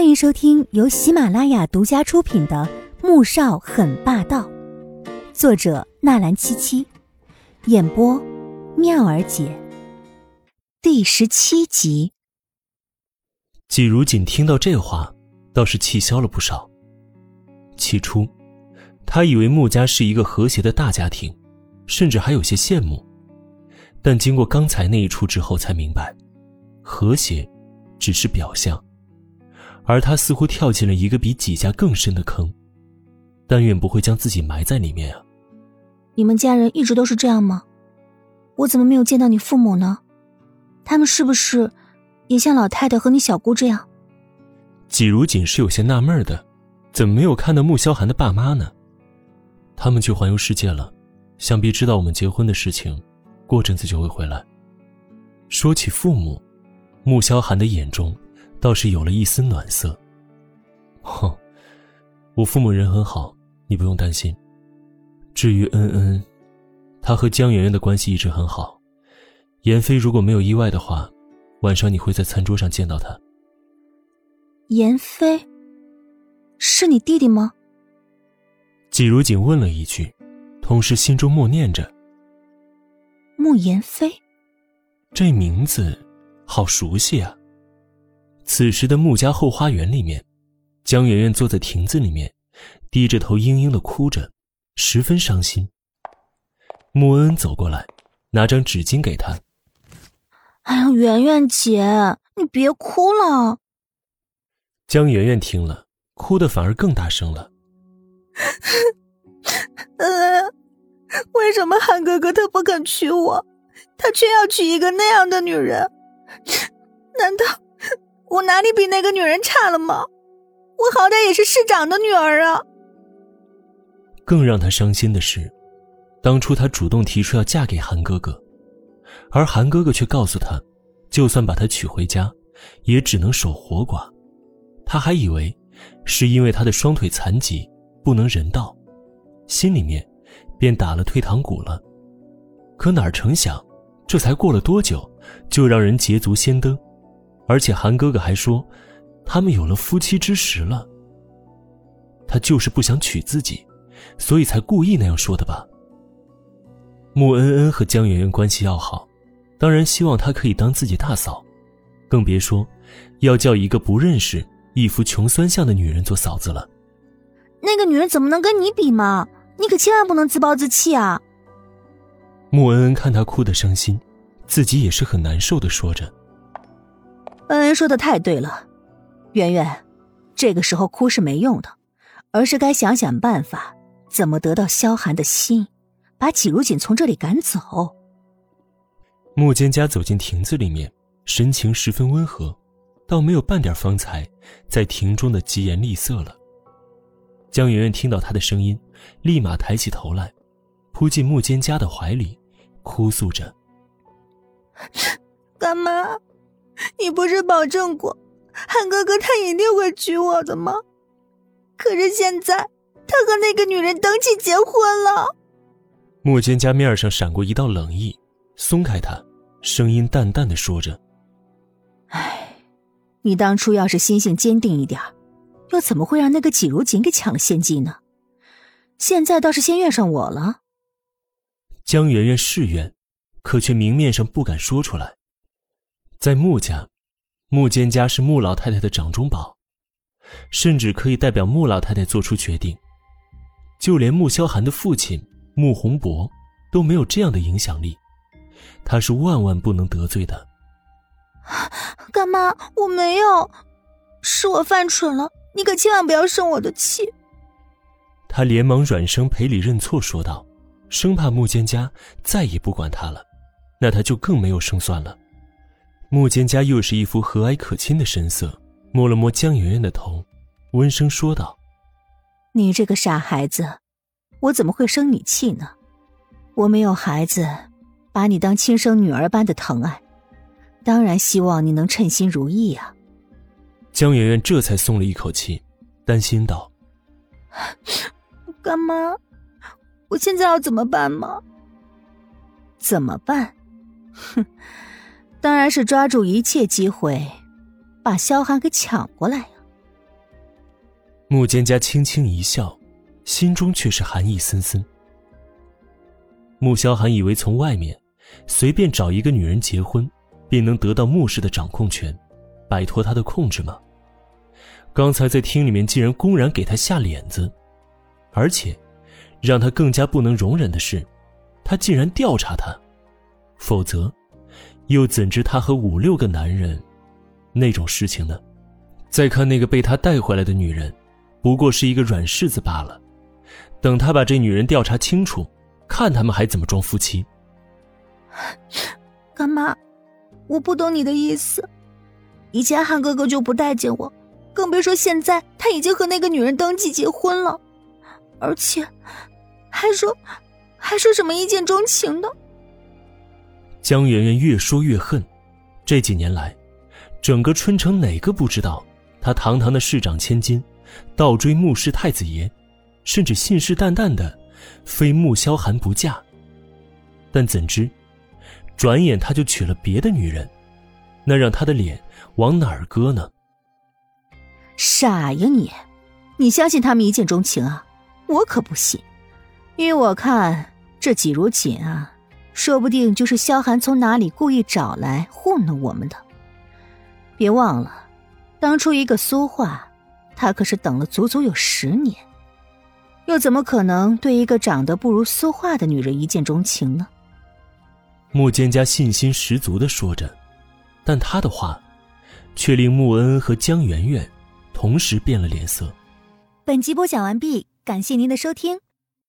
欢迎收听由喜马拉雅独家出品的《穆少很霸道》，作者纳兰七七，演播妙儿姐，第十七集。季如锦听到这话，倒是气消了不少。起初，他以为穆家是一个和谐的大家庭，甚至还有些羡慕。但经过刚才那一出之后，才明白，和谐只是表象。而他似乎跳进了一个比几家更深的坑，但愿不会将自己埋在里面啊！你们家人一直都是这样吗？我怎么没有见到你父母呢？他们是不是也像老太太和你小姑这样？季如锦是有些纳闷的，怎么没有看到穆萧寒的爸妈呢？他们去环游世界了，想必知道我们结婚的事情，过阵子就会回来。说起父母，穆萧寒的眼中。倒是有了一丝暖色。哼，我父母人很好，你不用担心。至于恩恩，他和江媛媛的关系一直很好。妍飞如果没有意外的话，晚上你会在餐桌上见到他。妍飞，是你弟弟吗？季如锦问了一句，同时心中默念着：“慕言飞，这名字好熟悉啊。”此时的穆家后花园里面，江媛媛坐在亭子里面，低着头嘤嘤的哭着，十分伤心。穆恩走过来，拿张纸巾给她。哎呀，媛媛姐，你别哭了。江媛媛听了，哭的反而更大声了。呃，为什么汉哥哥他不肯娶我，他却要娶一个那样的女人？难道？我哪里比那个女人差了吗？我好歹也是市长的女儿啊！更让他伤心的是，当初他主动提出要嫁给韩哥哥，而韩哥哥却告诉他，就算把她娶回家，也只能守活寡。他还以为是因为他的双腿残疾不能人道，心里面便打了退堂鼓了。可哪成想，这才过了多久，就让人捷足先登。而且韩哥哥还说，他们有了夫妻之实了。他就是不想娶自己，所以才故意那样说的吧。穆恩恩和江媛媛关系要好，当然希望她可以当自己大嫂，更别说要叫一个不认识、一副穷酸相的女人做嫂子了。那个女人怎么能跟你比嘛？你可千万不能自暴自弃啊！穆恩恩看她哭得伤心，自己也是很难受的，说着。恩恩说的太对了，圆圆，这个时候哭是没用的，而是该想想办法，怎么得到萧寒的心，把季如锦从这里赶走。穆蒹葭走进亭子里面，神情十分温和，倒没有半点方才在亭中的疾言厉色了。江圆圆听到他的声音，立马抬起头来，扑进穆蒹葭的怀里，哭诉着：“干妈。”你不是保证过，韩哥哥他一定会娶我的吗？可是现在，他和那个女人登记结婚了。莫蒹葭面上闪过一道冷意，松开他，声音淡淡的说着：“哎，你当初要是心性坚定一点，又怎么会让那个季如锦给抢了先机呢？现在倒是先怨上我了。”江媛媛是怨，可却明面上不敢说出来。在穆家，穆坚家是穆老太太的掌中宝，甚至可以代表穆老太太做出决定。就连穆萧寒的父亲穆宏博都没有这样的影响力，他是万万不能得罪的。干妈，我没有，是我犯蠢了，你可千万不要生我的气。他连忙软声赔礼认错，说道，生怕穆坚家再也不管他了，那他就更没有胜算了。穆蒹家又是一副和蔼可亲的神色，摸了摸江媛媛的头，温声说道：“你这个傻孩子，我怎么会生你气呢？我没有孩子，把你当亲生女儿般的疼爱，当然希望你能称心如意啊。”江媛媛这才松了一口气，担心道：“干妈，我现在要怎么办吗？怎么办？哼！”当然是抓住一切机会，把萧寒给抢过来呀！穆蒹葭轻轻一笑，心中却是寒意森森。穆萧寒以为从外面随便找一个女人结婚，便能得到穆氏的掌控权，摆脱他的控制吗？刚才在厅里面竟然公然给他下脸子，而且让他更加不能容忍的是，他竟然调查他，否则又怎知他和五六个男人那种事情呢？再看那个被他带回来的女人，不过是一个软柿子罢了。等他把这女人调查清楚。看他们还怎么装夫妻？干妈，我不懂你的意思。以前韩哥哥就不待见我，更别说现在他已经和那个女人登记结婚了，而且还说还说什么一见钟情的。江媛媛越说越恨。这几年来，整个春城哪个不知道他堂堂的市长千金，倒追穆氏太子爷，甚至信誓旦旦的。非穆萧寒不嫁，但怎知，转眼他就娶了别的女人，那让他的脸往哪儿搁呢？傻呀你！你相信他们一见钟情啊？我可不信。依我看，这季如锦啊，说不定就是萧寒从哪里故意找来糊弄我们的。别忘了，当初一个苏画，他可是等了足足有十年。又怎么可能对一个长得不如苏画的女人一见钟情呢？穆蒹葭信心十足的说着，但他的话，却令穆恩恩和江媛媛同时变了脸色。本集播讲完毕，感谢您的收听。